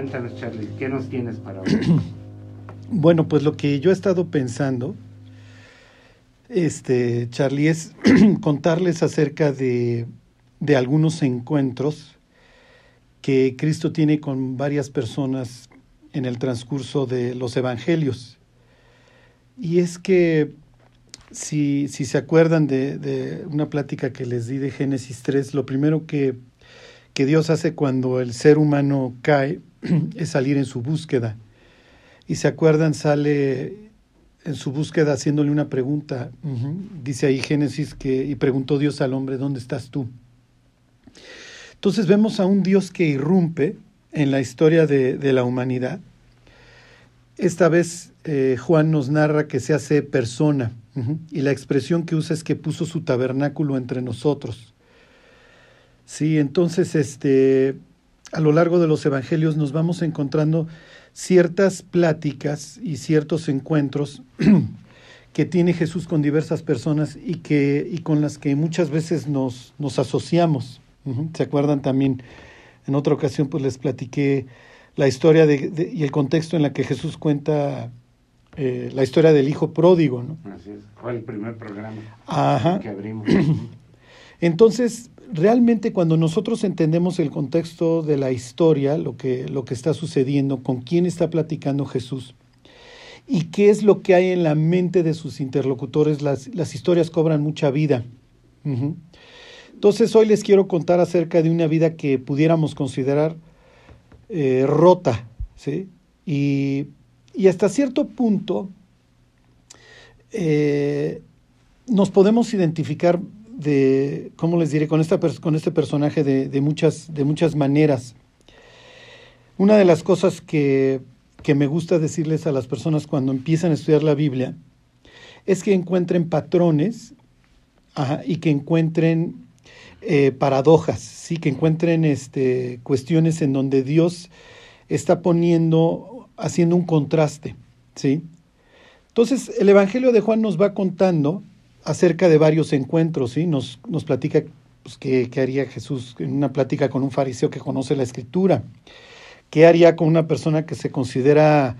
cuéntanos, Charlie, ¿qué nos tienes para hoy? Bueno, pues lo que yo he estado pensando, este, Charlie, es contarles acerca de, de algunos encuentros que Cristo tiene con varias personas en el transcurso de los evangelios. Y es que, si, si se acuerdan de, de, una plática que les di de Génesis 3, lo primero que, que Dios hace cuando el ser humano cae es salir en su búsqueda. Y se acuerdan, sale en su búsqueda haciéndole una pregunta. Uh -huh. Dice ahí Génesis que, y preguntó Dios al hombre, ¿dónde estás tú? Entonces vemos a un Dios que irrumpe en la historia de, de la humanidad. Esta vez eh, Juan nos narra que se hace persona uh -huh, y la expresión que usa es que puso su tabernáculo entre nosotros. Sí, entonces este, a lo largo de los evangelios nos vamos encontrando ciertas pláticas y ciertos encuentros que tiene Jesús con diversas personas y, que, y con las que muchas veces nos, nos asociamos. ¿Se acuerdan también? En otra ocasión pues les platiqué la historia de, de, y el contexto en la que Jesús cuenta eh, la historia del hijo pródigo. ¿no? Así es, fue el primer programa Ajá. que abrimos. Entonces, realmente cuando nosotros entendemos el contexto de la historia, lo que, lo que está sucediendo, con quién está platicando Jesús y qué es lo que hay en la mente de sus interlocutores, las, las historias cobran mucha vida. Entonces hoy les quiero contar acerca de una vida que pudiéramos considerar eh, rota, ¿sí? Y, y, hasta cierto punto eh, nos podemos identificar de, ¿cómo les diré?, con, esta, con este personaje de, de, muchas, de muchas maneras. Una de las cosas que, que me gusta decirles a las personas cuando empiezan a estudiar la Biblia es que encuentren patrones y que encuentren eh, paradojas, sí, que encuentren este, cuestiones en donde Dios está poniendo, haciendo un contraste, sí. Entonces, el Evangelio de Juan nos va contando acerca de varios encuentros, ¿sí? Nos, nos platica pues, qué, qué, haría Jesús en una plática con un fariseo que conoce la escritura, qué haría con una persona que se considera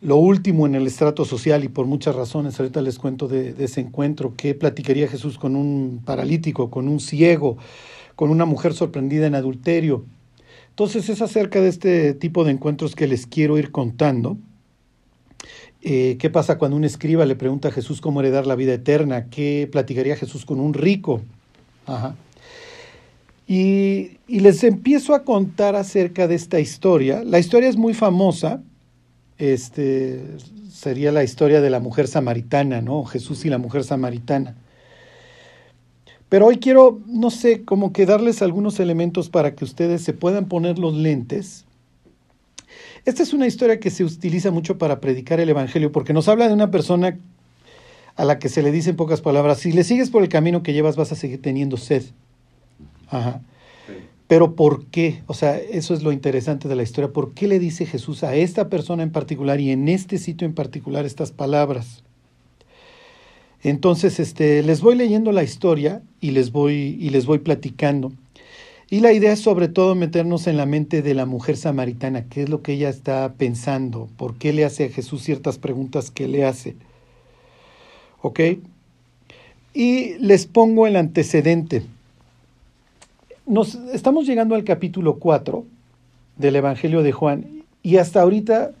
lo último en el estrato social y por muchas razones, ahorita les cuento de, de ese encuentro, qué platicaría Jesús con un paralítico, con un ciego, con una mujer sorprendida en adulterio. Entonces es acerca de este tipo de encuentros que les quiero ir contando. Eh, ¿Qué pasa cuando un escriba le pregunta a Jesús cómo heredar la vida eterna? ¿Qué platicaría Jesús con un rico? Y, y, les empiezo a contar acerca de esta historia. La historia es muy famosa. Este sería la historia de la mujer samaritana, ¿no? Jesús y la mujer samaritana. Pero hoy quiero, no sé, como que darles algunos elementos para que ustedes se puedan poner los lentes esta es una historia que se utiliza mucho para predicar el Evangelio, porque nos habla de una persona a la que se le dice en pocas palabras, si le sigues por el camino que llevas vas a seguir teniendo sed. Ajá. Pero ¿por qué? O sea, eso es lo interesante de la historia. ¿Por qué le dice Jesús a esta persona en particular y en este sitio en particular estas palabras? Entonces, este, les voy leyendo la historia y les voy, y les voy platicando. Y la idea es sobre todo meternos en la mente de la mujer samaritana, qué es lo que ella está pensando, por qué le hace a Jesús ciertas preguntas que le hace. ¿Ok? Y les pongo el antecedente. Nos, estamos llegando al capítulo 4 del Evangelio de Juan y hasta ahorita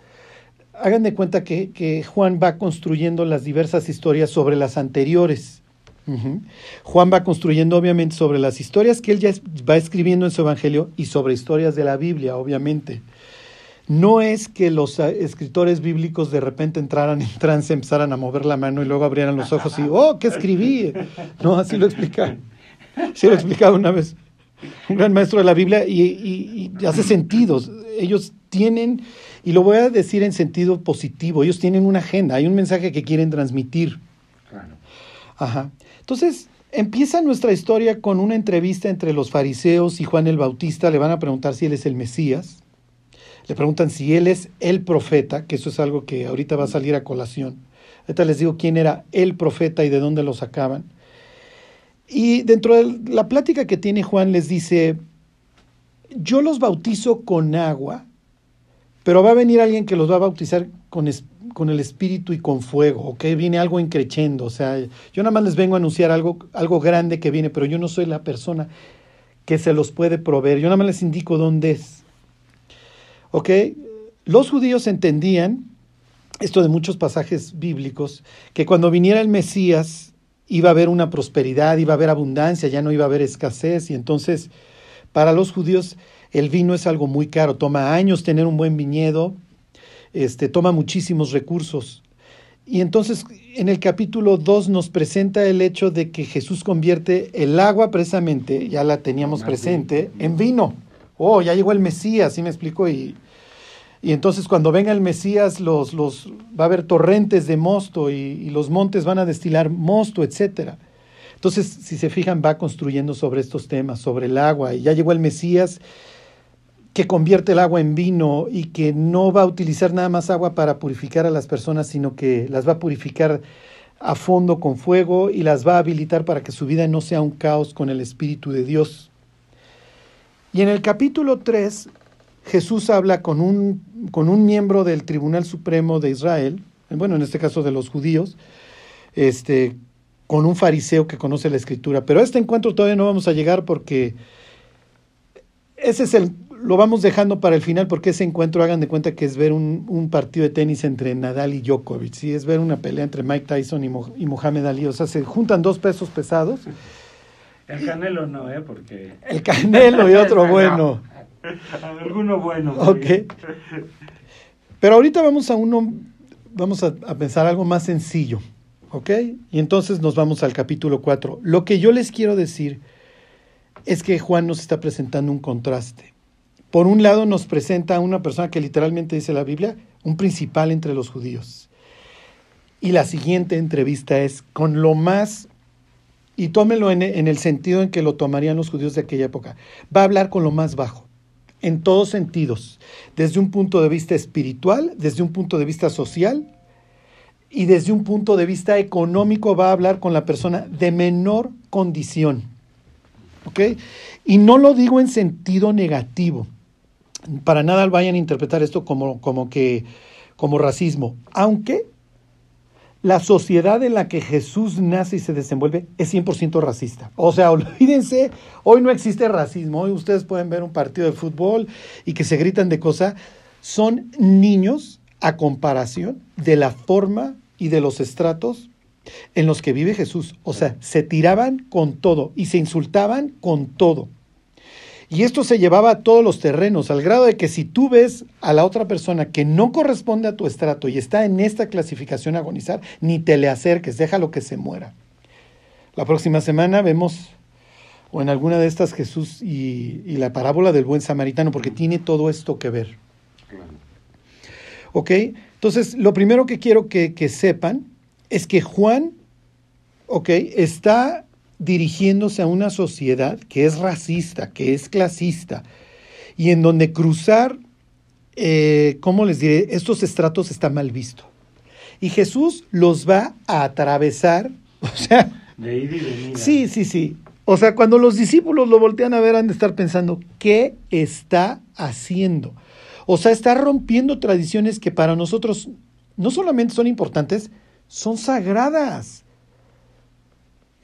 hagan de cuenta que, que Juan va construyendo las diversas historias sobre las anteriores. Uh -huh. Juan va construyendo obviamente sobre las historias que él ya va escribiendo en su evangelio y sobre historias de la Biblia, obviamente. No es que los escritores bíblicos de repente entraran en trance, empezaran a mover la mano y luego abrieran los ojos y, oh, ¿qué escribí? No, así lo explica. Sí lo explicaba una vez un gran maestro de la Biblia y, y, y hace sentido. Ellos tienen, y lo voy a decir en sentido positivo, ellos tienen una agenda, hay un mensaje que quieren transmitir. Claro. Ajá. Entonces, empieza nuestra historia con una entrevista entre los fariseos y Juan el Bautista. Le van a preguntar si él es el Mesías. Le preguntan si él es el profeta, que eso es algo que ahorita va a salir a colación. Ahorita les digo quién era el profeta y de dónde lo sacaban. Y dentro de la plática que tiene Juan les dice, yo los bautizo con agua, Pero va a venir alguien que los va a bautizar con, con el espíritu y con fuego, ¿ok? Viene algo increchendo, o sea, yo nada más les vengo a anunciar algo, algo grande que viene, pero yo no soy la persona que se los puede proveer, yo nada más les indico dónde es. ¿Ok? Los judíos entendían, esto de muchos pasajes bíblicos, que cuando viniera el Mesías iba a haber una prosperidad, iba a haber abundancia, ya no iba a haber escasez, y entonces para los judíos el vino es algo muy caro, toma años tener un buen viñedo, este, toma muchísimos recursos. Y entonces en el capítulo 2 nos presenta el hecho de que Jesús convierte el agua precisamente, ya la teníamos presente, en vino. Oh, ya llegó el Mesías, ¿sí me explico? Y, y entonces cuando venga el Mesías los, los, va a haber torrentes de mosto y, y los montes van a destilar mosto, etcétera. Entonces, si se fijan, va construyendo sobre estos temas, sobre el agua. Y ya llegó el Mesías que convierte el agua en vino y que no va a utilizar nada más agua para purificar a las personas, sino que las va a purificar a fondo con fuego y las va a habilitar para que su vida no sea un caos con el Espíritu de Dios. Y en el capítulo 3, Jesús habla con un, con un miembro del Tribunal Supremo de Israel, bueno, en este caso de los judíos, este, con un fariseo que conoce la escritura. Pero a este encuentro todavía no vamos a llegar porque ese es el, lo vamos dejando para el final porque ese encuentro, hagan de cuenta que es ver un, un partido de tenis entre Nadal y Djokovic, ¿sí? es ver una pelea entre Mike Tyson y, Mo, y Mohamed Ali, o sea, se juntan dos pesos pesados. El Canelo no, ¿eh? Porque... El Canelo y otro bueno. Alguno bueno. Ok. Pero ahorita vamos a uno, vamos a, a pensar algo más sencillo, ¿ok? Y entonces nos vamos al capítulo 4. Lo que yo les quiero decir es que Juan nos está presentando un contraste. Por un lado nos presenta a una persona que literalmente dice la Biblia, un principal entre los judíos. Y la siguiente entrevista es con lo más, y tómelo en, en, el sentido en que lo tomarían los judíos de aquella época, va a hablar con lo más bajo, en todos sentidos, desde un punto de vista espiritual, desde un punto de vista social y desde un punto de vista económico va a hablar con la persona de menor condición. ¿Ok? Y no lo digo en sentido negativo para nada vayan a interpretar esto como, como que como racismo, aunque la sociedad en la que Jesús nace y se desenvuelve es 100% racista. O sea, olvídense, hoy no existe racismo, hoy ustedes pueden ver un partido de fútbol y que se gritan de cosas, son niños a comparación de la forma y de los estratos en los que vive Jesús. O sea, se tiraban con todo y se insultaban con todo. Y esto se llevaba a todos los terrenos, al grado de que si tú ves a la otra persona que no corresponde a tu estrato y está en esta clasificación agonizar, ni te le acerques, déjalo que se muera. La próxima semana vemos, o en alguna de estas, Jesús y, y la parábola del buen samaritano, porque tiene todo esto que ver. ¿Ok? Entonces, lo primero que quiero que, que sepan es que Juan, ¿ok? Está dirigiéndose a una sociedad que es racista, que es clasista, y en donde cruzar, eh, ¿cómo les diré?, estos estratos está mal visto. Y Jesús los va a atravesar, o sea... De ir y venir. Sí, sí, sí. O sea, cuando los discípulos lo voltean a ver, han de estar pensando, ¿qué está haciendo? O sea, está rompiendo tradiciones que para nosotros no solamente son importantes, son sagradas.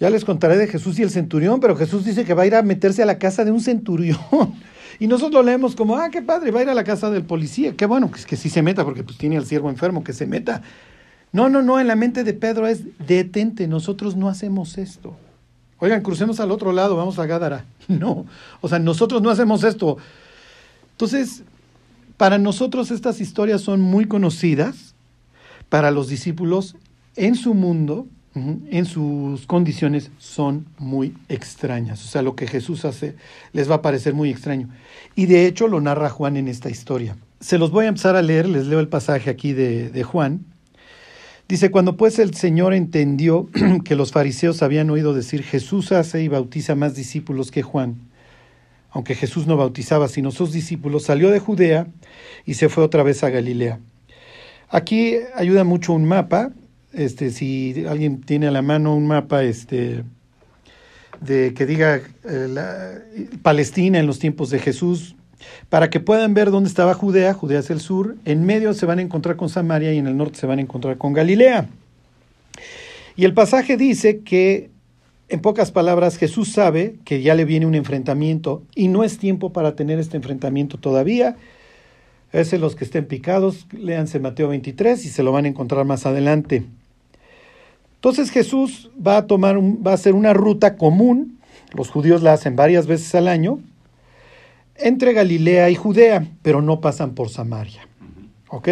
Ya les contaré de Jesús y el centurión, pero Jesús dice que va a ir a meterse a la casa de un centurión. Y nosotros leemos como, ah, qué padre, va a ir a la casa del policía. Qué bueno, que, que sí se meta, porque pues tiene al siervo enfermo, que se meta. No, no, no, en la mente de Pedro es, detente, nosotros no hacemos esto. Oigan, crucemos al otro lado, vamos a Gádara. No, o sea, nosotros no hacemos esto. Entonces, para nosotros estas historias son muy conocidas, para los discípulos en su mundo, en sus condiciones son muy extrañas. O sea, lo que Jesús hace les va a parecer muy extraño. Y de hecho lo narra Juan en esta historia. Se los voy a empezar a leer, les leo el pasaje aquí de, de Juan. Dice, cuando pues el Señor entendió que los fariseos habían oído decir, Jesús hace y bautiza más discípulos que Juan, aunque Jesús no bautizaba sino sus discípulos, salió de Judea y se fue otra vez a Galilea. Aquí ayuda mucho un mapa, este, si alguien tiene a la mano un mapa este, de que diga eh, Palestina en los tiempos de Jesús, para que puedan ver dónde estaba Judea, Judea es el sur, en medio se van a encontrar con Samaria y en el norte se van a encontrar con Galilea. Y el pasaje dice que, en pocas palabras, Jesús sabe que ya le viene un enfrentamiento y no es tiempo para tener este enfrentamiento todavía. Ese los que estén picados, léanse Mateo 23 y se lo van a encontrar más adelante. Entonces Jesús va a tomar va a hacer una ruta común, los judíos la hacen varias veces al año, entre Galilea y Judea, pero no pasan por Samaria. ¿Ok?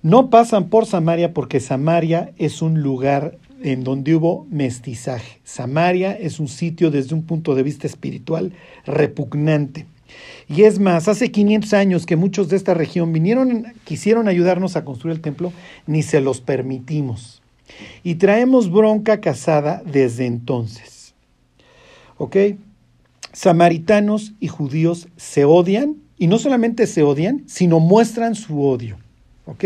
No pasan por Samaria porque Samaria es un lugar en donde hubo mestizaje. Samaria es un sitio desde un punto de vista espiritual repugnante. Y es más, hace 500 años que muchos de esta región vinieron, quisieron ayudarnos a construir el templo, ni se los permitimos. Y traemos bronca casada desde entonces. ¿Ok? Samaritanos y judíos se odian, y no solamente se odian, sino muestran su odio. ¿Ok?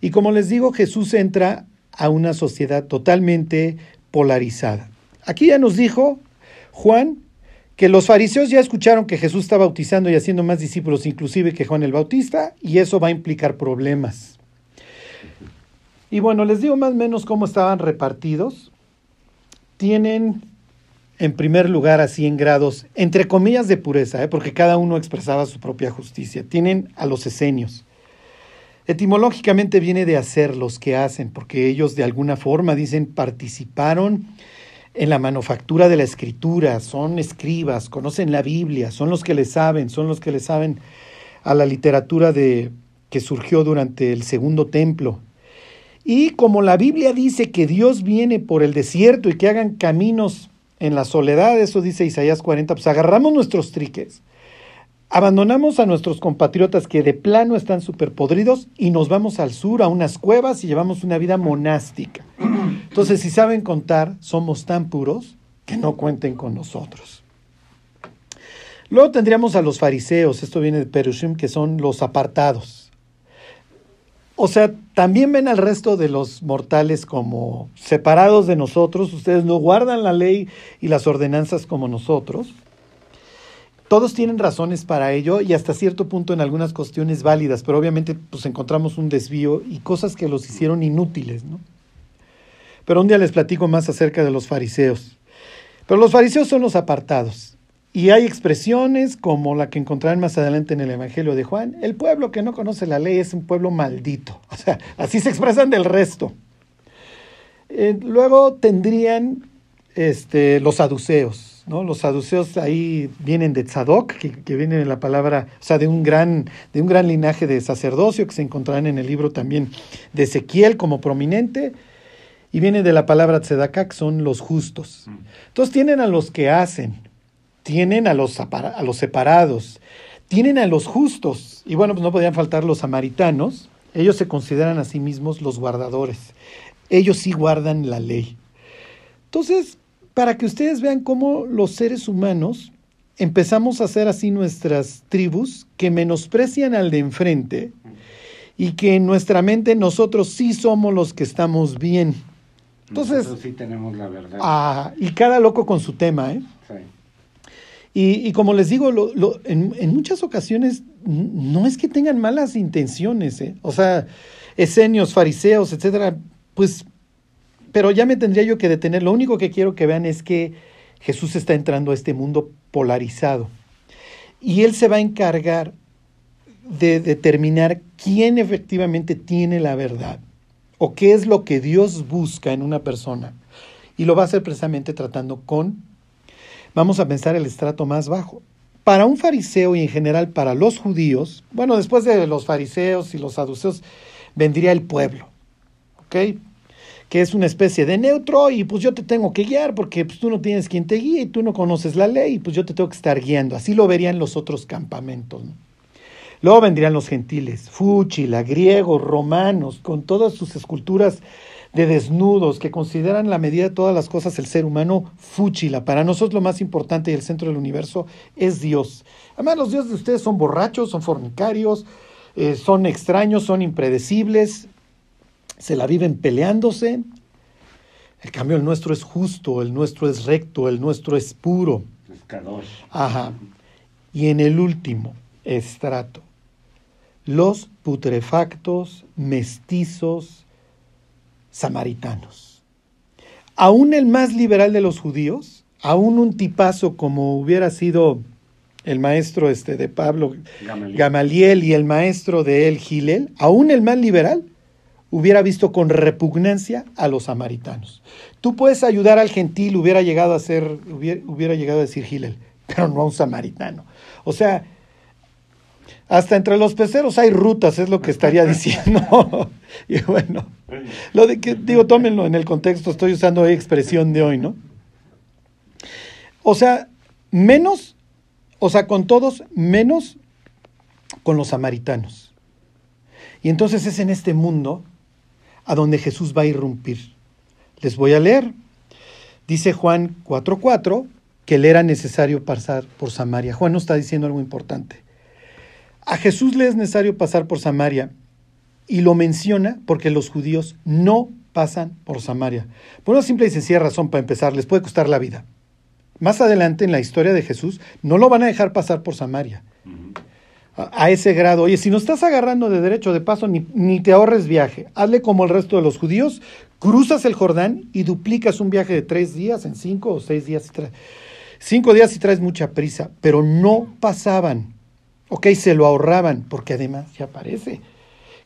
Y como les digo, Jesús entra a una sociedad totalmente polarizada. Aquí ya nos dijo Juan que los fariseos ya escucharon que Jesús está bautizando y haciendo más discípulos inclusive que Juan el Bautista y eso va a implicar problemas. Y bueno, les digo más o menos cómo estaban repartidos. Tienen en primer lugar a 100 grados, entre comillas de pureza, ¿eh? porque cada uno expresaba su propia justicia. Tienen a los esenios. Etimológicamente viene de hacer los que hacen, porque ellos de alguna forma dicen participaron en la manufactura de la escritura, son escribas, conocen la Biblia, son los que le saben, son los que le saben a la literatura de, que surgió durante el segundo templo. Y como la Biblia dice que Dios viene por el desierto y que hagan caminos en la soledad, eso dice Isaías 40, pues agarramos nuestros triques, abandonamos a nuestros compatriotas que de plano están superpodridos y nos vamos al sur a unas cuevas y llevamos una vida monástica. Entonces, si saben contar, somos tan puros que no cuenten con nosotros. Luego tendríamos a los fariseos, esto viene de Perushim, que son los apartados. O sea, también ven al resto de los mortales como separados de nosotros, ustedes no guardan la ley y las ordenanzas como nosotros. Todos tienen razones para ello y hasta cierto punto en algunas cuestiones válidas, pero obviamente pues encontramos un desvío y cosas que los hicieron inútiles, ¿no? Pero un día les platico más acerca de los fariseos. Pero los fariseos son los apartados. Y hay expresiones como la que encontrarán más adelante en el Evangelio de Juan. El pueblo que no conoce la ley es un pueblo maldito. O sea, así se expresan del resto. Eh, luego tendrían este, los saduceos. ¿no? Los saduceos ahí vienen de Tzadok, que, que viene de la palabra, o sea, de un, gran, de un gran linaje de sacerdocio que se encontrarán en el libro también de Ezequiel como prominente y viene de la palabra tzedakah, que son los justos. Mm. Entonces tienen a los que hacen, tienen a los, a los separados, tienen a los justos, y bueno, pues no podían faltar los samaritanos, ellos se consideran a sí mismos los guardadores, ellos sí guardan la ley. Entonces, para que ustedes vean cómo los seres humanos empezamos a hacer así nuestras tribus que menosprecian al de enfrente y que en nuestra mente nosotros sí somos los que estamos bien. Entonces, sí tenemos la verdad. Ah, y cada loco con su tema, ¿eh? Sí. Y, como les digo, en, muchas ocasiones no es que tengan malas intenciones, ¿eh? O sea, esenios, fariseos, etcétera, pues, pero ya me tendría yo que detener. Lo único que quiero que vean es que Jesús está entrando a este mundo polarizado. Y Él se va a encargar de determinar quién efectivamente tiene la verdad o qué es lo que Dios busca en una persona. Y lo va a hacer precisamente tratando con, vamos a pensar, el estrato más bajo. Para un fariseo y en general para los judíos, bueno, después de los fariseos y los saduceos, vendría el pueblo, ¿ok? Que es una especie de neutro y pues yo te tengo que guiar porque pues, tú no tienes quien te guíe y tú no conoces la ley y pues yo te tengo que estar guiando. Así lo verían los otros campamentos. ¿no? Luego vendrían los gentiles, fúchila, griegos, romanos, con todas sus esculturas de desnudos que consideran la medida de todas las cosas el ser humano fúchila. Para nosotros lo más importante y el centro del universo es Dios. Además, los dioses de ustedes son borrachos, son fornicarios, eh, son extraños, son impredecibles, se la viven peleándose. El cambio, el nuestro es justo, el nuestro es recto, el nuestro es puro. Es Ajá. Y en el último, estrato. Los putrefactos, mestizos, samaritanos. Aún el más liberal de los judíos, aún un tipazo como hubiera sido el maestro este de Pablo Gamaliel, y el maestro de él Gilel, aún el más liberal hubiera visto con repugnancia a los samaritanos. Tú puedes ayudar al gentil, hubiera llegado a ser, hubiera, llegado a decir Gilel, pero no a un samaritano. O sea, hasta entre los peceros hay rutas, es lo que estaría diciendo. y bueno, lo de que, digo, tómenlo en el contexto, estoy usando expresión de hoy, ¿no? O sea, menos, o sea, con todos, menos con los samaritanos. Y entonces es en este mundo a donde Jesús va a irrumpir. Les voy a leer. Dice Juan 4:4 que le era necesario pasar por Samaria. Juan nos está diciendo algo importante. A Jesús le es necesario pasar por Samaria y lo menciona porque los judíos no pasan por Samaria. Por una simple y sencilla razón, para empezar, les puede costar la vida. Más adelante en la historia de Jesús, no lo van a dejar pasar por Samaria. A, ese grado, oye, si no estás agarrando de derecho de paso, ni, ni te ahorres viaje. Hazle como el resto de los judíos, cruzas el Jordán y duplicas un viaje de tres días en cinco o seis días. Cinco días y traes mucha prisa, pero no pasaban. Ok, se lo ahorraban, porque además ya parece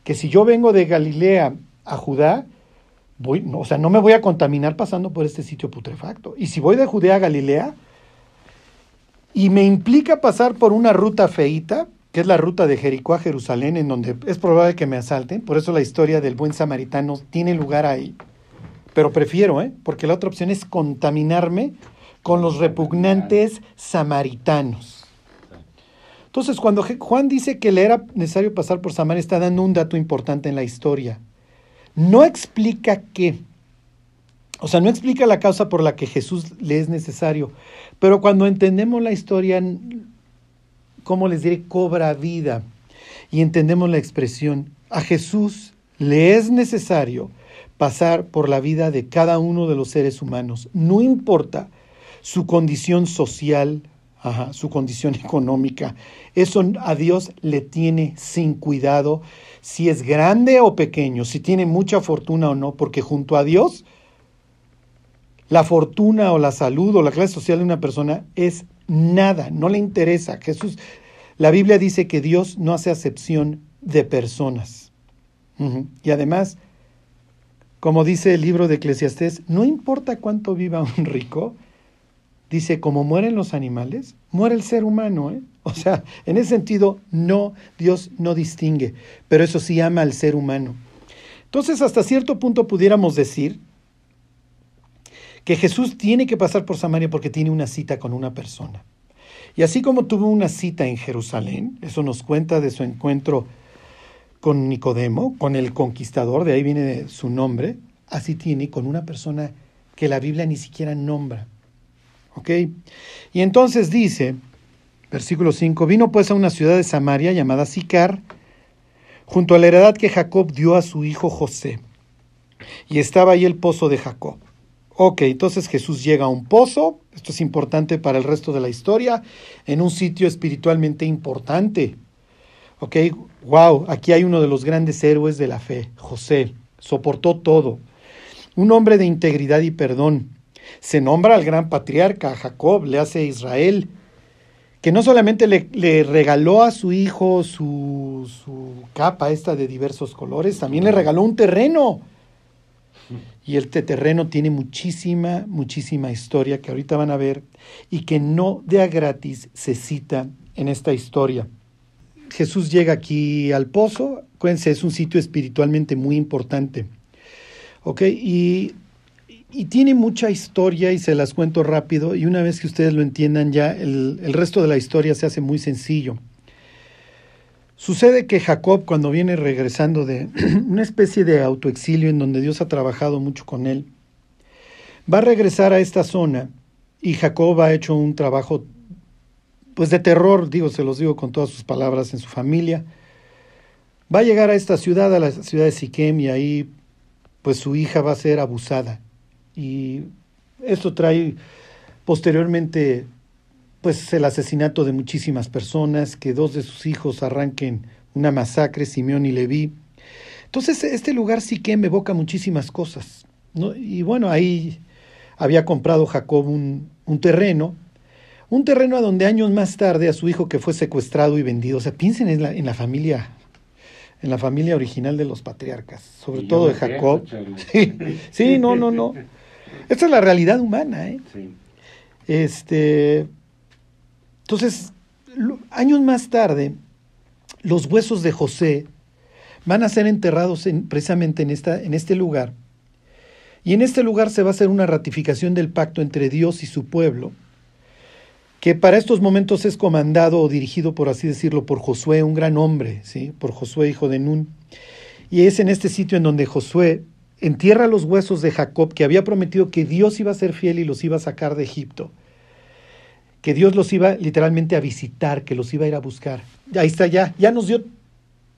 que si yo vengo de Galilea a Judá, voy, o sea, no me voy a contaminar pasando por este sitio putrefacto. Y si voy de Judea a Galilea y me implica pasar por una ruta feita, que es la ruta de Jericó a Jerusalén, en donde es probable que me asalten, por eso la historia del buen samaritano tiene lugar ahí. Pero prefiero, ¿eh? porque la otra opción es contaminarme con los repugnantes samaritanos. Entonces, cuando Juan dice que le era necesario pasar por Samaria, está dando un dato importante en la historia. No explica qué. O sea, no explica la causa por la que Jesús le es necesario. Pero cuando entendemos la historia, ¿cómo les diré? Cobra vida. Y entendemos la expresión. A Jesús le es necesario pasar por la vida de cada uno de los seres humanos. No importa su condición social, su condición económica. Eso a Dios le tiene sin cuidado si es grande o pequeño, si tiene mucha fortuna o no, porque junto a Dios la fortuna o la salud o la clase social de una persona es nada, no le interesa. Jesús, la Biblia dice que Dios no hace acepción de personas. Y además, como dice el libro de Eclesiastés, no importa cuánto viva un rico, dice, como mueren los animales, muere el ser humano. ¿eh? O sea, en ese sentido, no, Dios no distingue, pero eso sí ama al ser humano. Entonces, hasta cierto punto pudiéramos decir que Jesús tiene que pasar por Samaria porque tiene una cita con una persona. Y así como tuvo una cita en Jerusalén, eso nos cuenta de su encuentro con Nicodemo, con el conquistador, de ahí viene su nombre, así tiene con una persona que la Biblia ni siquiera nombra. Y entonces dice, versículo 5, vino pues a una ciudad de Samaria llamada Sicar, junto a la heredad que Jacob dio a su hijo José. Y estaba ahí el pozo de Jacob. Ok, entonces Jesús llega a un pozo, esto es importante para el resto de la historia, en un sitio espiritualmente importante. Ok, wow, aquí hay uno de los grandes héroes de la fe, José, soportó todo. Un hombre de integridad y perdón, se nombra al gran patriarca, Jacob, le hace Israel, que no solamente le, regaló a su hijo su, su, capa esta de diversos colores, también le regaló un terreno. Y este terreno tiene muchísima, muchísima historia que ahorita van a ver y que no de a gratis se cita en esta historia. Jesús llega aquí al pozo, acuérdense, es un sitio espiritualmente muy importante. ¿Ok? Y y tiene mucha historia y se las cuento rápido y una vez que ustedes lo entiendan ya el, el, resto de la historia se hace muy sencillo. Sucede que Jacob cuando viene regresando de una especie de autoexilio en donde Dios ha trabajado mucho con él, va a regresar a esta zona y Jacob ha hecho un trabajo pues de terror, digo, se los digo con todas sus palabras en su familia. Va a llegar a esta ciudad, a la ciudad de Siquem y ahí pues su hija va a ser abusada y esto trae posteriormente pues el asesinato de muchísimas personas, que dos de sus hijos arranquen una masacre, Simeón y Leví. Entonces, este lugar sí que me evoca muchísimas cosas. ¿no? Y bueno, ahí había comprado Jacob un, un terreno, un terreno a donde años más tarde a su hijo que fue secuestrado y vendido. O sea, piensen en la, en la familia, en la familia original de los patriarcas, sobre todo de Jacob. Sí, sí, no, no, no. Esta es la realidad humana, ¿eh? Sí. Este, entonces, años más tarde, los huesos de José van a ser enterrados precisamente en, esta, en este lugar. Y en este lugar se va a hacer una ratificación del pacto entre Dios y su pueblo, que para estos momentos es comandado o dirigido, por así decirlo, por Josué, un gran hombre, ¿sí? por Josué, hijo de Nun. Y es en este sitio en donde Josué entierra los huesos de Jacob, que había prometido que Dios iba a ser fiel y los iba a sacar de Egipto que Dios los iba literalmente a visitar, que los iba a ir a buscar. Ahí está ya, ya nos dio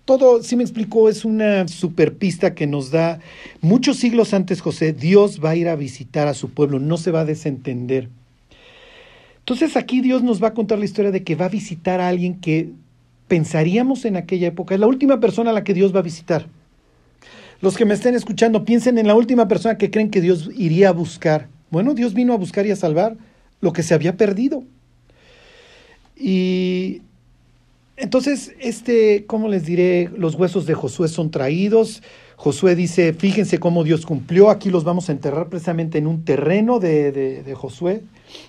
todo, si me explicó, es una superpista que nos da muchos siglos antes José, Dios va a ir a visitar a su pueblo, no se va a desentender. Entonces aquí Dios nos va a contar la historia de que va a visitar a alguien que pensaríamos en aquella época, es la última persona a la que Dios va a visitar. Los que me estén escuchando, piensen en la última persona que creen que Dios iría a buscar. Bueno, Dios vino a buscar y a salvar lo que se había perdido. Y entonces, este, ¿cómo les diré? Los huesos de Josué son traídos. Josué dice, fíjense cómo Dios cumplió, aquí los vamos a enterrar precisamente en un terreno de, de, Josué,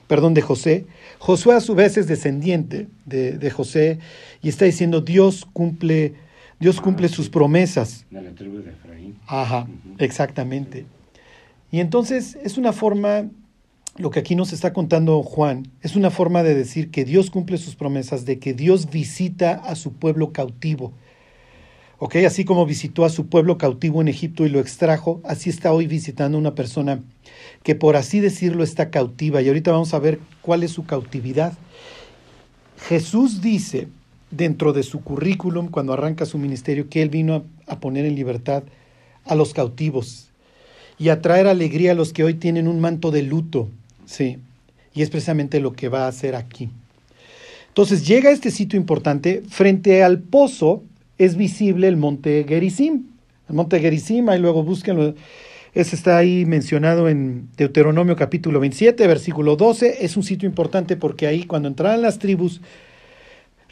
perdón, de José. Josué a su vez es descendiente de, de José y está diciendo, Dios cumple, Dios cumple sus promesas. De la tribu de Efraín. Ajá, exactamente. Y entonces es una forma lo que aquí nos está contando Juan es una forma de decir que Dios cumple sus promesas, de que Dios visita a su pueblo cautivo. ¿Ok? Así como visitó a su pueblo cautivo en Egipto y lo extrajo, así está hoy visitando una persona que por así decirlo está cautiva. Y ahorita vamos a ver cuál es su cautividad. Jesús dice dentro de su currículum, cuando arranca su ministerio, que Él vino a, poner en libertad a los cautivos y a traer alegría a los que hoy tienen un manto de luto Sí, y es precisamente lo que va a hacer aquí. Entonces llega a este sitio importante, frente al pozo es visible el monte Gerizim. El monte Gerizim, ahí luego búsquenlo, ese está ahí mencionado en Deuteronomio capítulo 27, versículo 12. Es un sitio importante porque ahí cuando entraran las tribus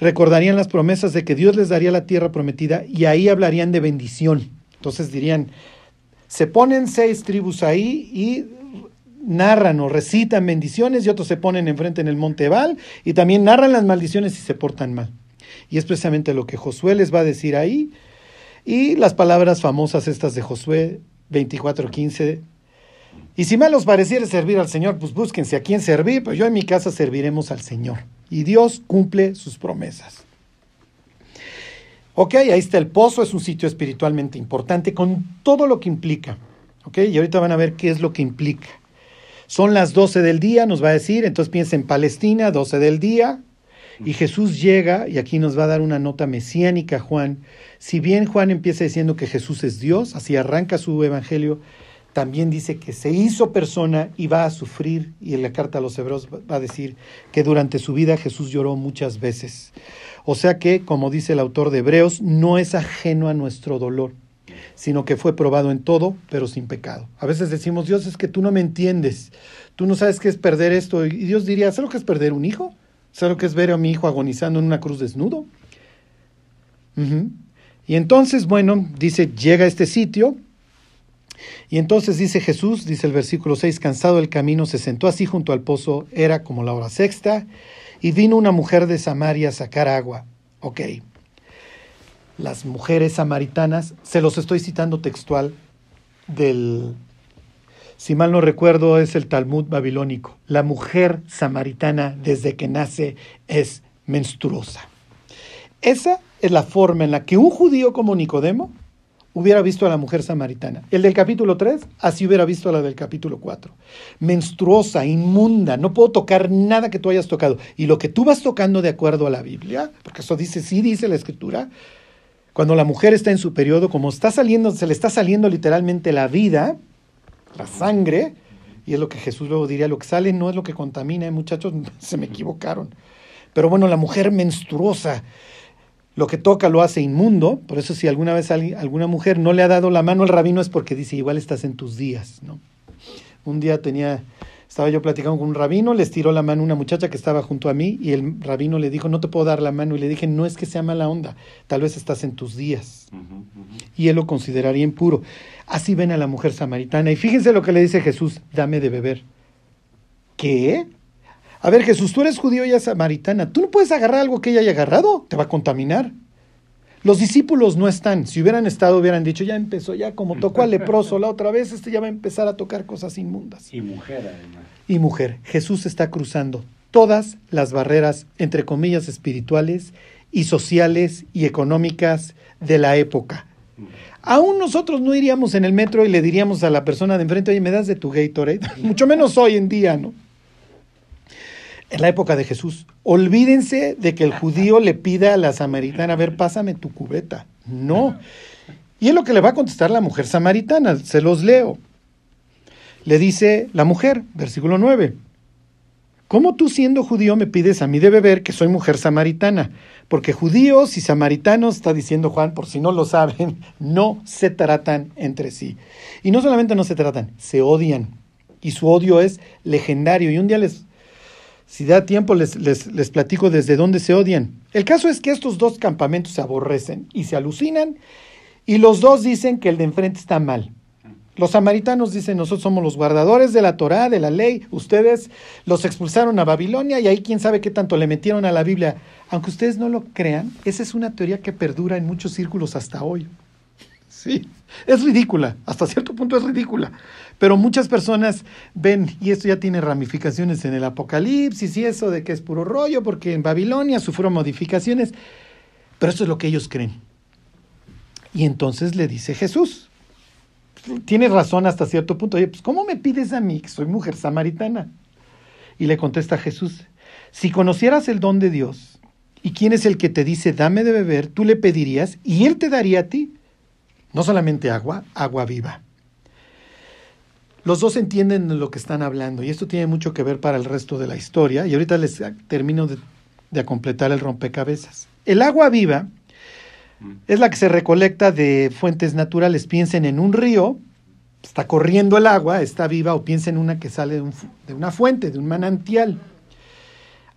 recordarían las promesas de que Dios les daría la tierra prometida y ahí hablarían de bendición. Entonces dirían, se ponen seis tribus ahí y narran o recitan bendiciones y otros se ponen enfrente en el monte Ebal y también narran las maldiciones y se portan mal. Y es precisamente lo que Josué les va a decir ahí. Y las palabras famosas estas de Josué 24:15. Y si mal os pareciera servir al Señor, pues búsquense a quién servir, pues yo en mi casa serviremos al Señor. Y Dios cumple sus promesas. Ok, ahí está el pozo, es un sitio espiritualmente importante con todo lo que implica. Ok, y ahorita van a ver qué es lo que implica. Son las 12 del día, nos va a decir, entonces piensa en Palestina, 12 del día, y Jesús llega, y aquí nos va a dar una nota mesiánica Juan. Si bien Juan empieza diciendo que Jesús es Dios, así arranca su evangelio, también dice que se hizo persona y va a sufrir, y en la carta a los hebreos va a decir que durante su vida Jesús lloró muchas veces. O sea que, como dice el autor de Hebreos, no es ajeno a nuestro dolor sino que fue probado en todo, pero sin pecado. A veces decimos, Dios, es que tú no me entiendes, tú no sabes qué es perder esto. Y Dios diría, ¿sabes lo que es perder un hijo? ¿Sabes lo que es ver a mi hijo agonizando en una cruz desnudo? Y entonces, bueno, dice, llega a este sitio, y entonces dice Jesús, dice el versículo 6, cansado del camino, se sentó así junto al pozo, era como la hora sexta, y vino una mujer de Samaria a sacar agua. Ok, las mujeres samaritanas, se los estoy citando textual del, si mal no recuerdo, es el Talmud babilónico. La mujer samaritana desde que nace es menstruosa. Esa es la forma en la que un judío como Nicodemo hubiera visto a la mujer samaritana. El del capítulo 3, así hubiera visto a la del capítulo 4. Menstruosa, inmunda, no puedo tocar nada que tú hayas tocado. Y lo que tú vas tocando de acuerdo a la Biblia, porque eso dice, sí dice la escritura, cuando la mujer está en su periodo, como está saliendo, se le está saliendo literalmente la vida, la sangre, Y es lo que Jesús luego diría, lo que sale no es lo que contamina, ¿eh, muchachos, se me equivocaron. Pero bueno, la mujer menstruosa, lo que toca lo hace inmundo, por eso si alguna vez alguna mujer no le ha dado la mano al rabino es porque dice, igual estás en tus días, ¿no? Un día tenía, estaba yo platicando con un rabino, le estiró la mano una muchacha que estaba junto a mí y el rabino le dijo, no te puedo dar la mano. Y le dije, no es que sea mala onda, tal vez estás en tus días. Y él lo consideraría impuro. Así ven a la mujer samaritana. Y fíjense lo que le dice Jesús, dame de beber. ¿Qué? A ver, Jesús, tú eres judío y ella samaritana. Tú no puedes agarrar algo que ella haya agarrado, te va a contaminar. Los discípulos no están. Si hubieran estado, hubieran dicho, ya empezó, ya como tocó al leproso la otra vez, este ya va a empezar a tocar cosas inmundas. Y mujer, además. Y mujer. Jesús está cruzando todas las barreras, entre comillas, espirituales y sociales y económicas de la época. Aún nosotros no iríamos en el metro y le diríamos a la persona de enfrente, oye, me das de tu Gatorade. Mucho menos hoy en día, ¿no? En la época de Jesús. Olvídense de que el judío le pida a la samaritana, a ver, pásame tu cubeta. No. Y es lo que le va a contestar la mujer samaritana, se los leo. Le dice la mujer, versículo 9, ¿cómo tú siendo judío me pides a mí de beber que soy mujer samaritana? Porque judíos y samaritanos, está diciendo Juan, por si no lo saben, no se tratan entre sí. Y no solamente no se tratan, se odian. Y su odio es legendario. Y un día les si da tiempo, les, les, platico desde dónde se odian. El caso es que estos dos campamentos se aborrecen y se alucinan, y los dos dicen que el de enfrente está mal. Los samaritanos dicen, nosotros somos los guardadores de la Torá, de la ley, ustedes los expulsaron a Babilonia y ahí quién sabe qué tanto le metieron a la Biblia. Aunque ustedes no lo crean, esa es una teoría que perdura en muchos círculos hasta hoy. Sí, es ridícula, hasta cierto punto es ridícula. Pero muchas personas ven, y esto ya tiene ramificaciones en el Apocalipsis y eso de que es puro rollo, porque en Babilonia sufrió modificaciones, pero eso es lo que ellos creen. Y entonces le dice Jesús, tiene razón hasta cierto punto, oye, pues ¿cómo me pides a mí, que soy mujer samaritana? Y le contesta Jesús, si conocieras el don de Dios, y quién es el que te dice, dame de beber, tú le pedirías, y él te daría a ti. No solamente agua, agua viva. Los dos entienden de lo que están hablando y esto tiene mucho que ver para el resto de la historia y ahorita les termino de, de completar el rompecabezas. El agua viva mm. es la que se recolecta de fuentes naturales. Piensen en un río, está corriendo el agua, está viva, o piensen en una que sale de, de, una fuente, de un manantial.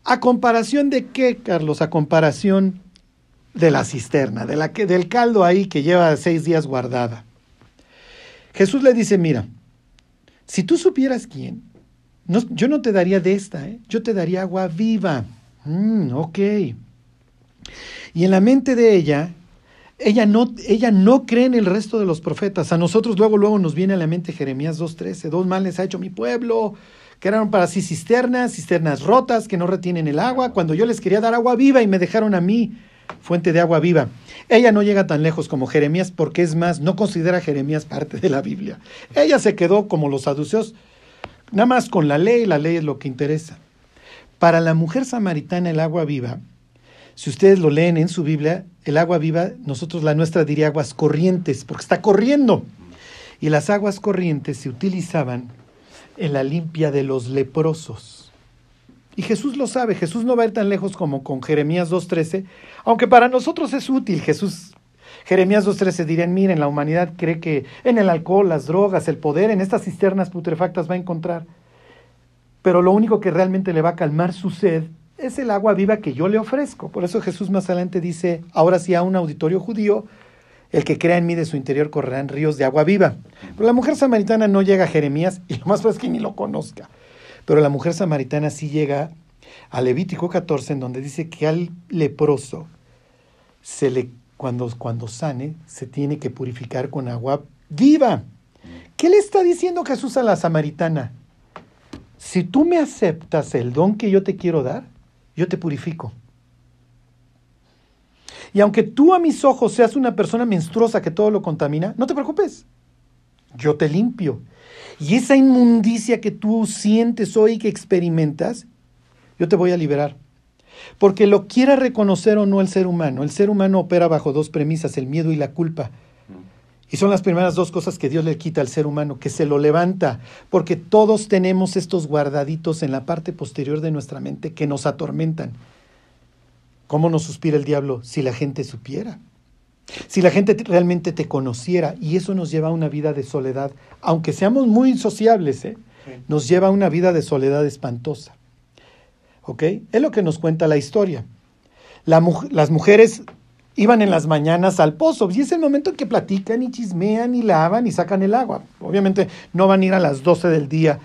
¿A comparación de qué, Carlos? A comparación de la cisterna, de la que, del caldo ahí que lleva seis días guardada. Jesús le dice, mira, si tú supieras quién, yo no te daría de esta, ¿eh? yo te daría agua viva. Mm, ok. Y en la mente de ella, ella no, ella no cree en el resto de los profetas. A nosotros luego, luego nos viene a la mente Jeremías 2.13, dos males ha hecho mi pueblo, eran para sí cisternas, cisternas rotas, que no retienen el agua, cuando yo les quería dar agua viva y me dejaron a mí fuente de agua viva. Ella no llega tan lejos como Jeremías porque es más, no considera Jeremías parte de la Biblia. Ella se quedó como los saduceos, nada más con la ley, la ley es lo que interesa. Para la mujer samaritana el agua viva, si ustedes lo leen en su Biblia, el agua viva, nosotros la nuestra diría aguas corrientes, porque está corriendo. Y las aguas corrientes se utilizaban en la limpia de los leprosos. Y Jesús lo sabe, Jesús no va a ir tan lejos como con Jeremías 2.13, aunque para nosotros es útil. Jesús, Jeremías 2.13 dirían, miren, la humanidad cree que en el alcohol, las drogas, el poder, en estas cisternas putrefactas va a encontrar. Pero lo único que realmente le va a calmar su sed es el agua viva que yo le ofrezco. Por eso Jesús más adelante dice, ahora sí a un auditorio judío, el que crea en mí de su interior correrán ríos de agua viva. Pero la mujer samaritana no llega a Jeremías y lo más probable es que ni lo conozca. Pero la mujer samaritana sí llega a Levítico 14, en donde dice que al leproso se le, cuando, cuando sane, se tiene que purificar con agua viva. ¿Qué le está diciendo Jesús a la samaritana? Si tú me aceptas el don que yo te quiero dar, yo te purifico. Y aunque tú a mis ojos seas una persona menstruosa que todo lo contamina, no te preocupes. Yo te limpio y esa inmundicia que tú sientes hoy, que experimentas, yo te voy a liberar. Porque lo quiera reconocer o no el ser humano, el ser humano opera bajo dos premisas, el miedo y la culpa. Y son las primeras dos cosas que Dios le quita al ser humano, que se lo levanta, porque todos tenemos estos guardaditos en la parte posterior de nuestra mente que nos atormentan. ¿Cómo nos suspira el diablo si la gente supiera? Si la gente realmente te conociera, y eso nos lleva a una vida de soledad, aunque seamos muy sociables, ¿eh? nos lleva a una vida de soledad espantosa. ¿Ok? Es lo que nos cuenta la historia. las mujeres iban en las mañanas al pozo y es el momento en que platican y chismean y lavan y sacan el agua. Obviamente no van a ir a las 12 del día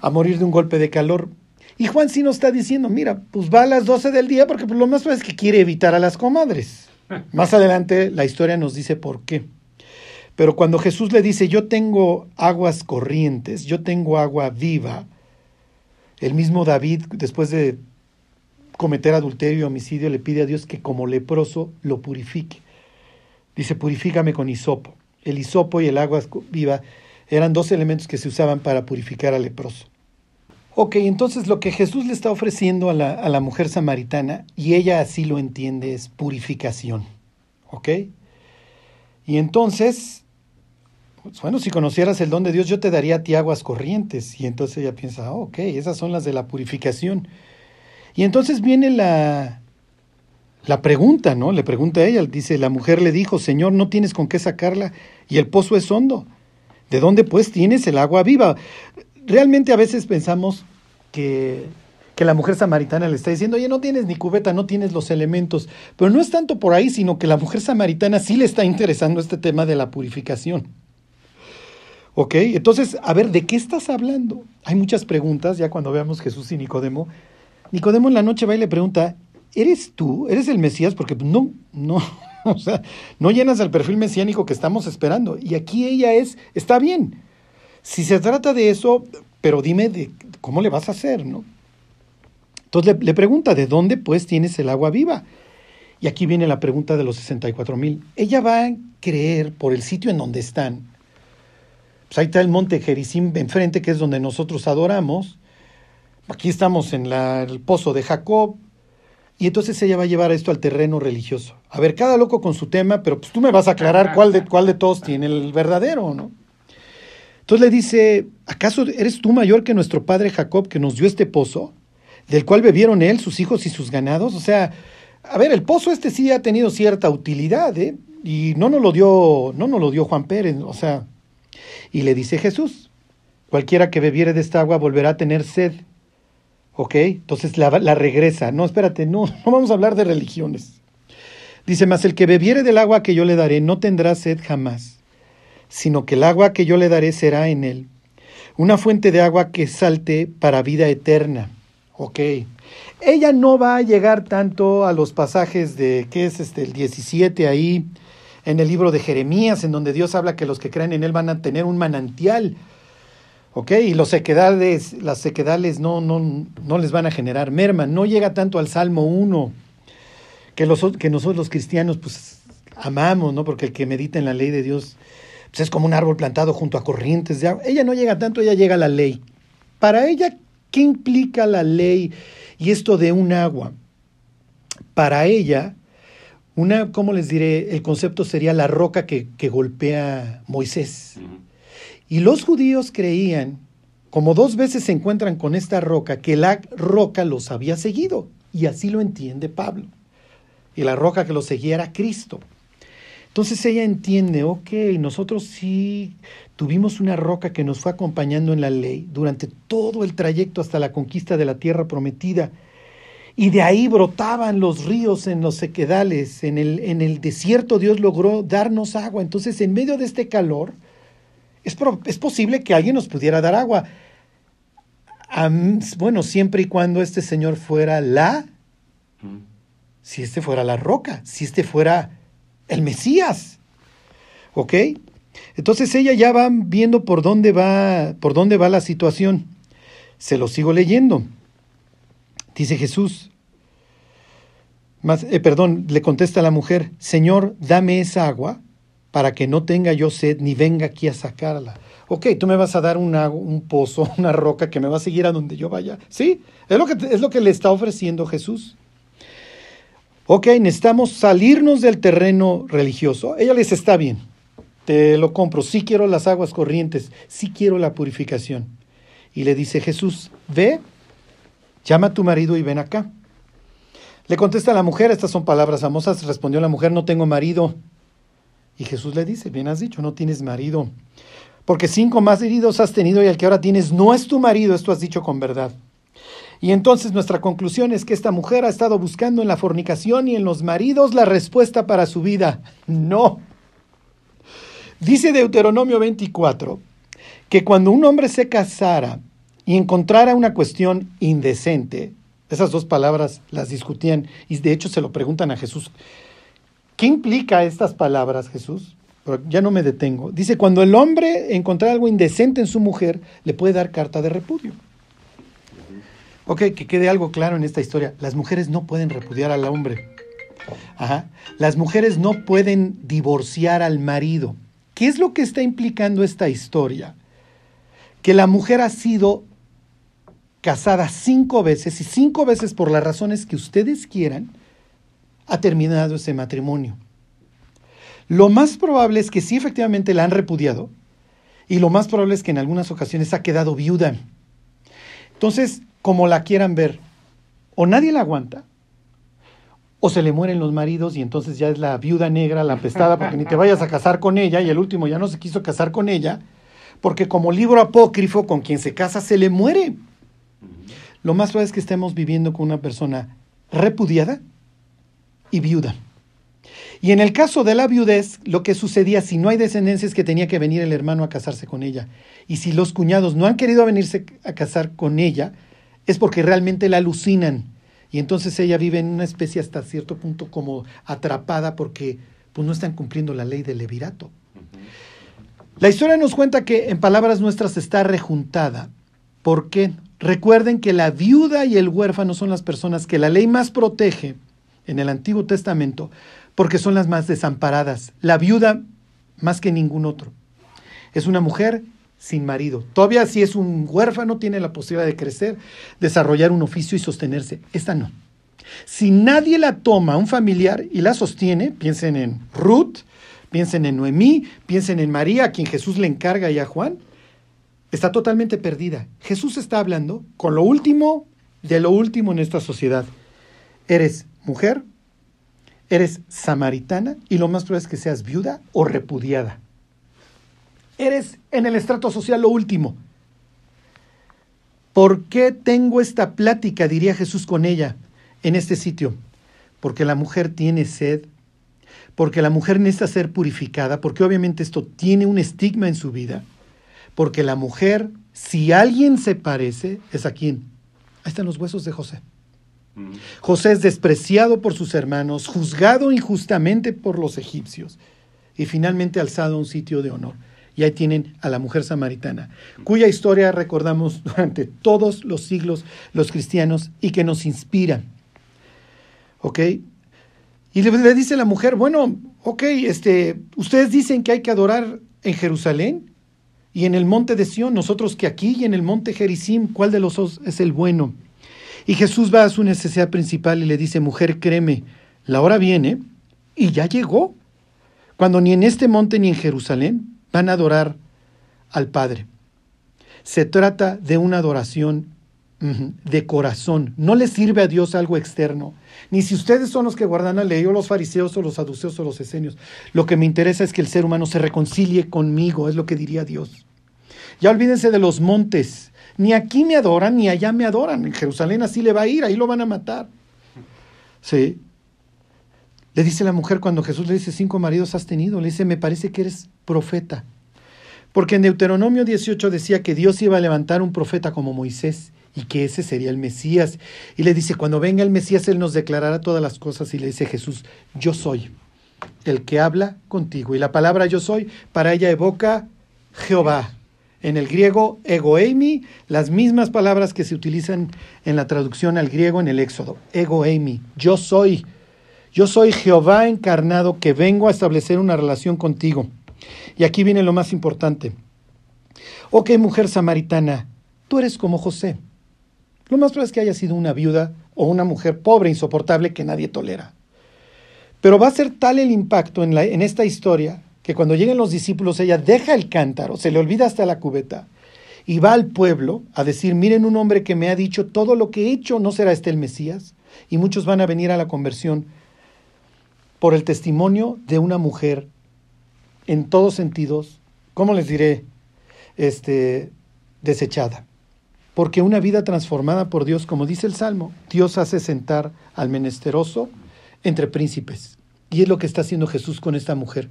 a morir de un golpe de calor. Y Juan sí nos está diciendo, mira, pues va a las 12 del día porque pues, lo más es que quiere evitar a las comadres. Más adelante la historia nos dice por qué. Pero cuando Jesús le dice, yo tengo aguas corrientes, yo tengo agua viva, el mismo David, después de cometer adulterio y homicidio, le pide a Dios que como leproso lo purifique. Dice, purifícame con hisopo. El hisopo y el agua viva eran dos elementos que se usaban para purificar al leproso. Ok, entonces lo que Jesús le está ofreciendo a la, a la mujer samaritana, y ella así lo entiende, es purificación. ¿Ok? Y entonces, pues, bueno, si conocieras el don de Dios, yo te daría a ti aguas corrientes. Y entonces ella piensa, oh, ok, esas son las de la purificación. Y entonces viene la, la pregunta, ¿no? Le pregunta a ella, dice, la mujer le dijo, Señor, no tienes con qué sacarla y el pozo es hondo. ¿De dónde pues tienes el agua viva? Realmente a veces pensamos que, que la mujer samaritana le está diciendo, oye, no tienes ni cubeta, no tienes los elementos. Pero no es tanto por ahí, sino que la mujer samaritana sí le está interesando este tema de la purificación. ¿Ok? Entonces, a ver, ¿de qué estás hablando? Hay muchas preguntas, ya cuando veamos Jesús y Nicodemo. Nicodemo en la noche va y le pregunta, ¿eres tú? ¿Eres el Mesías? Porque no, no, o sea, no llenas el perfil mesiánico que estamos esperando. Y aquí ella es, está bien, si se trata de eso, pero dime de cómo le vas a hacer, ¿no? Entonces le, pregunta, ¿de dónde pues tienes el agua viva? Y aquí viene la pregunta de los 64 mil. Ella va a creer por el sitio en donde están. Pues ahí está el monte Jericim enfrente, que es donde nosotros adoramos. Aquí estamos en el pozo de Jacob. Y entonces ella va a llevar esto al terreno religioso. A ver, cada loco con su tema, pero pues tú me vas a aclarar cuál de, cuál de todos tiene el verdadero, ¿no? Entonces le dice, ¿acaso eres tú mayor que nuestro padre Jacob que nos dio este pozo, del cual bebieron él, sus hijos y sus ganados? O sea, a ver, el pozo este sí ha tenido cierta utilidad, ¿eh? Y no nos lo dio, no nos lo dio Juan Pérez, o sea, y le dice Jesús, cualquiera que bebiere de esta agua volverá a tener sed. ¿Ok? Entonces la, la regresa. No, espérate, no, no vamos a hablar de religiones. Dice, más el que bebiere del agua que yo le daré no tendrá sed jamás sino que el agua que yo le daré será en él. Una fuente de agua que salte para vida eterna. Ok. Ella no va a llegar tanto a los pasajes de, ¿qué es este? El 17 ahí, en el libro de Jeremías, en donde Dios habla que los que creen en él van a tener un manantial. ¿ok? Y los sequedales, las sequedales no, no, no les van a generar merma. No llega tanto al Salmo 1, que, los, que nosotros los cristianos pues amamos, ¿no? Porque el que medita en la ley de Dios pues es como un árbol plantado junto a corrientes de agua. Ella no llega tanto, ella llega a la ley. Para ella, ¿qué implica la ley y esto de un agua? Para ella, una, ¿cómo les diré? El concepto sería la roca que, que golpea Moisés. Y los judíos creían, como dos veces se encuentran con esta roca, que la roca los había seguido. Y así lo entiende Pablo. Y la roca que los seguía era Cristo. Entonces ella entiende, ok, nosotros sí tuvimos una roca que nos fue acompañando en la ley durante todo el trayecto hasta la conquista de la tierra prometida. Y de ahí brotaban los ríos en los sequedales, en el, en el desierto Dios logró darnos agua. Entonces en medio de este calor, es, es posible que alguien nos pudiera dar agua. bueno, siempre y cuando este Señor fuera la, si este fuera la roca, si este fuera el Mesías. ¿Ok? Entonces ella ya va viendo por dónde va, por dónde va la situación. Se lo sigo leyendo. Dice Jesús. Más, eh, perdón, le contesta la mujer, Señor, dame esa agua para que no tenga yo sed ni venga aquí a sacarla. Ok, tú me vas a dar un, un pozo, una roca que me va a seguir a donde yo vaya. Sí, es lo que, es lo que le está ofreciendo Jesús ok, necesitamos salirnos del terreno religioso. Ella les está bien. te lo compro, sí quiero las aguas corrientes, sí quiero la purificación. Y le dice Jesús, ve, llama a tu marido y ven acá. Le contesta la mujer, estas son palabras famosas, respondió la mujer, no tengo marido. Y Jesús le dice, bien has dicho, no tienes marido. Porque cinco más heridos has tenido y el que ahora tienes no es tu marido, esto has dicho con verdad. Y entonces nuestra conclusión es que esta mujer ha estado buscando en la fornicación y en los maridos la respuesta para su vida. No. Dice Deuteronomio 24 que cuando un hombre se casara y encontrara una cuestión indecente, esas dos palabras las discutían y de hecho se lo preguntan a Jesús. ¿Qué implica estas palabras, Jesús? ya no me detengo. Dice, cuando el hombre encontrara algo indecente en su mujer, le puede dar carta de repudio. Ok, que quede algo claro en esta historia. Las mujeres no pueden repudiar al hombre. Ajá. Las mujeres no pueden divorciar al marido. ¿Qué es lo que está implicando esta historia? Que la mujer ha sido casada cinco veces y cinco veces por las razones que ustedes quieran, ha terminado ese matrimonio. Lo más probable es que sí efectivamente la han repudiado y lo más probable es que en algunas ocasiones ha quedado viuda. Entonces, como la quieran ver, o nadie la aguanta, o se le mueren los maridos y entonces ya es la viuda negra, la apestada, porque ni te vayas a casar con ella, y el último ya no se quiso casar con ella, porque como libro apócrifo, con quien se casa se le muere. Lo más probable es que estemos viviendo con una persona repudiada y viuda. Y en el caso de la viudez, lo que sucedía si no hay descendencia es que tenía que venir el hermano a casarse con ella. Y si los cuñados no han querido venirse a casar con ella, es porque realmente la alucinan. Y entonces ella vive en una especie hasta cierto punto como atrapada porque pues, no están cumpliendo la ley del levirato. La historia nos cuenta que en palabras nuestras está rejuntada. ¿Por qué? Recuerden que la viuda y el huérfano son las personas que la ley más protege en el Antiguo Testamento porque son las más desamparadas. La viuda más que ningún otro. Es una mujer sin marido. Todavía si es un huérfano tiene la posibilidad de crecer, desarrollar un oficio y sostenerse. Esta no. Si nadie la toma, un familiar, y la sostiene, piensen en Ruth, piensen en Noemí, piensen en María, a quien Jesús le encarga y a Juan, está totalmente perdida. Jesús está hablando con lo último de lo último en esta sociedad. Eres mujer, eres samaritana y lo más probable es que seas viuda o repudiada. Eres en el estrato social lo último. ¿Por qué tengo esta plática, diría Jesús con ella, en este sitio? Porque la mujer tiene sed, porque la mujer necesita ser purificada, porque obviamente esto tiene un estigma en su vida, porque la mujer, si alguien se parece, es a quién. Ahí están los huesos de José. Mm. José es despreciado por sus hermanos, juzgado injustamente por los egipcios y finalmente alzado a un sitio de honor. Y ahí tienen a la mujer samaritana, cuya historia recordamos durante todos los siglos los cristianos y que nos inspira. ¿Ok? Y le, dice la mujer, bueno, ok, este, ustedes dicen que hay que adorar en Jerusalén y en el monte de Sión, nosotros que aquí y en el monte Gerizim, ¿cuál de los dos es el bueno? Y Jesús va a su necesidad principal y le dice, mujer, créeme, la hora viene y ya llegó, cuando ni en este monte ni en Jerusalén van a adorar al Padre. Se trata de una adoración de corazón. No le sirve a Dios algo externo. Ni si ustedes son los que guardan la ley, o los fariseos, o los saduceos, o los esenios. Lo que me interesa es que el ser humano se reconcilie conmigo, es lo que diría Dios. Ya olvídense de los montes. Ni aquí me adoran, ni allá me adoran. En Jerusalén así le va a ir, ahí lo van a matar. Sí. Le dice la mujer cuando Jesús le dice, cinco maridos has tenido, le dice, me parece que eres profeta. Porque en Deuteronomio 18 decía que Dios iba a levantar un profeta como Moisés y que ese sería el Mesías. Y le dice, cuando venga el Mesías, Él nos declarará todas las cosas. Y le dice Jesús, yo soy el que habla contigo. Y la palabra yo soy, para ella evoca Jehová. En el griego, egoemi, las mismas palabras que se utilizan en la traducción al griego en el Éxodo. Egoemi, yo soy. Yo soy Jehová encarnado que vengo a establecer una relación contigo. Y aquí viene lo más importante. Ok, mujer samaritana, tú eres como José. Lo más probable es que haya sido una viuda o una mujer pobre, insoportable, que nadie tolera. Pero va a ser tal el impacto en, la, en esta historia que cuando lleguen los discípulos ella deja el cántaro, se le olvida hasta la cubeta y va al pueblo a decir, miren un hombre que me ha dicho todo lo que he hecho, ¿no será este el Mesías? Y muchos van a venir a la conversión por el testimonio de una mujer en todos sentidos, ¿cómo les diré? Este, desechada. Porque una vida transformada por Dios, como dice el Salmo, Dios hace sentar al menesteroso entre príncipes. Y es lo que está haciendo Jesús con esta mujer.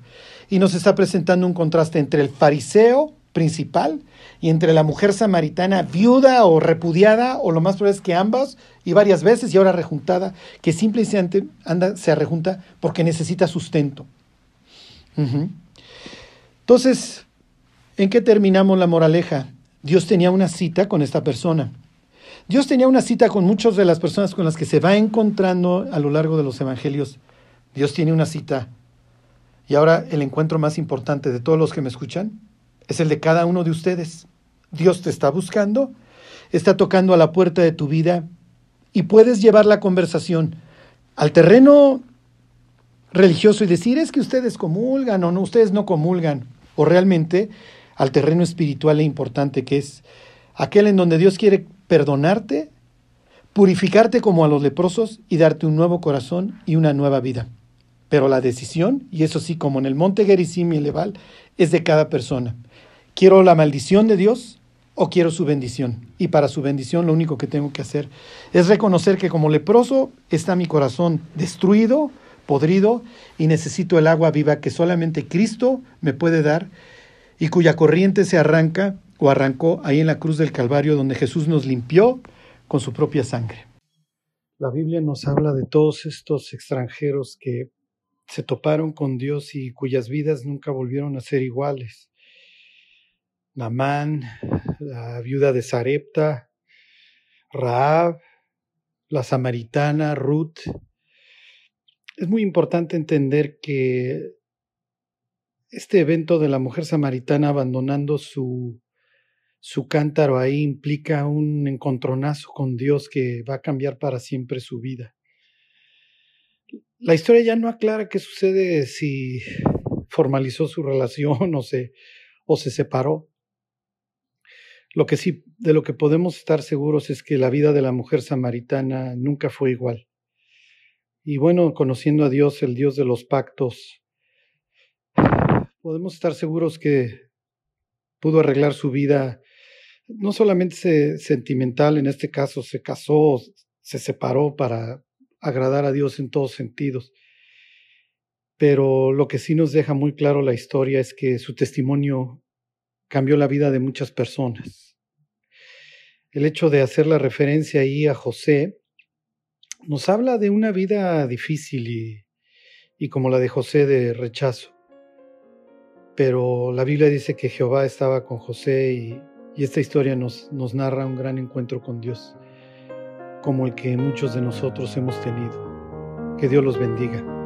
Y nos está presentando un contraste entre el fariseo principal y entre la mujer samaritana viuda o repudiada, o lo más probable es que ambas, y varias veces, y ahora rejuntada, que simplemente anda, se rejunta porque necesita sustento. Entonces, ¿en qué terminamos la moraleja? Dios tenía una cita con esta persona. Dios tenía una cita con muchas de las personas con las que se va encontrando a lo largo de los evangelios. Dios tiene una cita. Y ahora el encuentro más importante de todos los que me escuchan es el de cada uno de ustedes. Dios te está buscando, está tocando a la puerta de tu vida y puedes llevar la conversación al terreno religioso y decir es que ustedes comulgan o no, ustedes no comulgan, o realmente al terreno espiritual e importante que es aquel en donde Dios quiere perdonarte, purificarte como a los leprosos y darte un nuevo corazón y una nueva vida. Pero la decisión, y eso sí, como en el monte Gerizim y el Ebal, es de cada persona. ¿Quiero la maldición de Dios o quiero su bendición? Y para su bendición lo único que tengo que hacer es reconocer que como leproso está mi corazón destruido, podrido, y necesito el agua viva que solamente Cristo me puede dar y cuya corriente se arranca o arrancó ahí en la cruz del Calvario donde Jesús nos limpió con su propia sangre. La Biblia nos habla de todos estos extranjeros que se toparon con Dios y cuyas vidas nunca volvieron a ser iguales. Namán, la viuda de Sarepta, Raab, la samaritana, Ruth. Es muy importante entender que este evento de la mujer samaritana abandonando su, su cántaro ahí implica un encontronazo con Dios que va a cambiar para siempre su vida. La historia ya no aclara qué sucede si formalizó su relación o se, o se separó. Lo que sí, de lo que podemos estar seguros es que la vida de la mujer samaritana nunca fue igual. Y bueno, conociendo a Dios, el Dios de los pactos, podemos estar seguros que pudo arreglar su vida, no solamente sentimental, en este caso se casó, se separó para agradar a Dios en todos sentidos. Pero lo que sí nos deja muy claro la historia es que su testimonio cambió la vida de muchas personas. El hecho de hacer la referencia ahí a José nos habla de una vida difícil y, y como la de José de rechazo. Pero la Biblia dice que Jehová estaba con José y, y esta historia nos, nos narra un gran encuentro con Dios como el que muchos de nosotros hemos tenido. Que Dios los bendiga.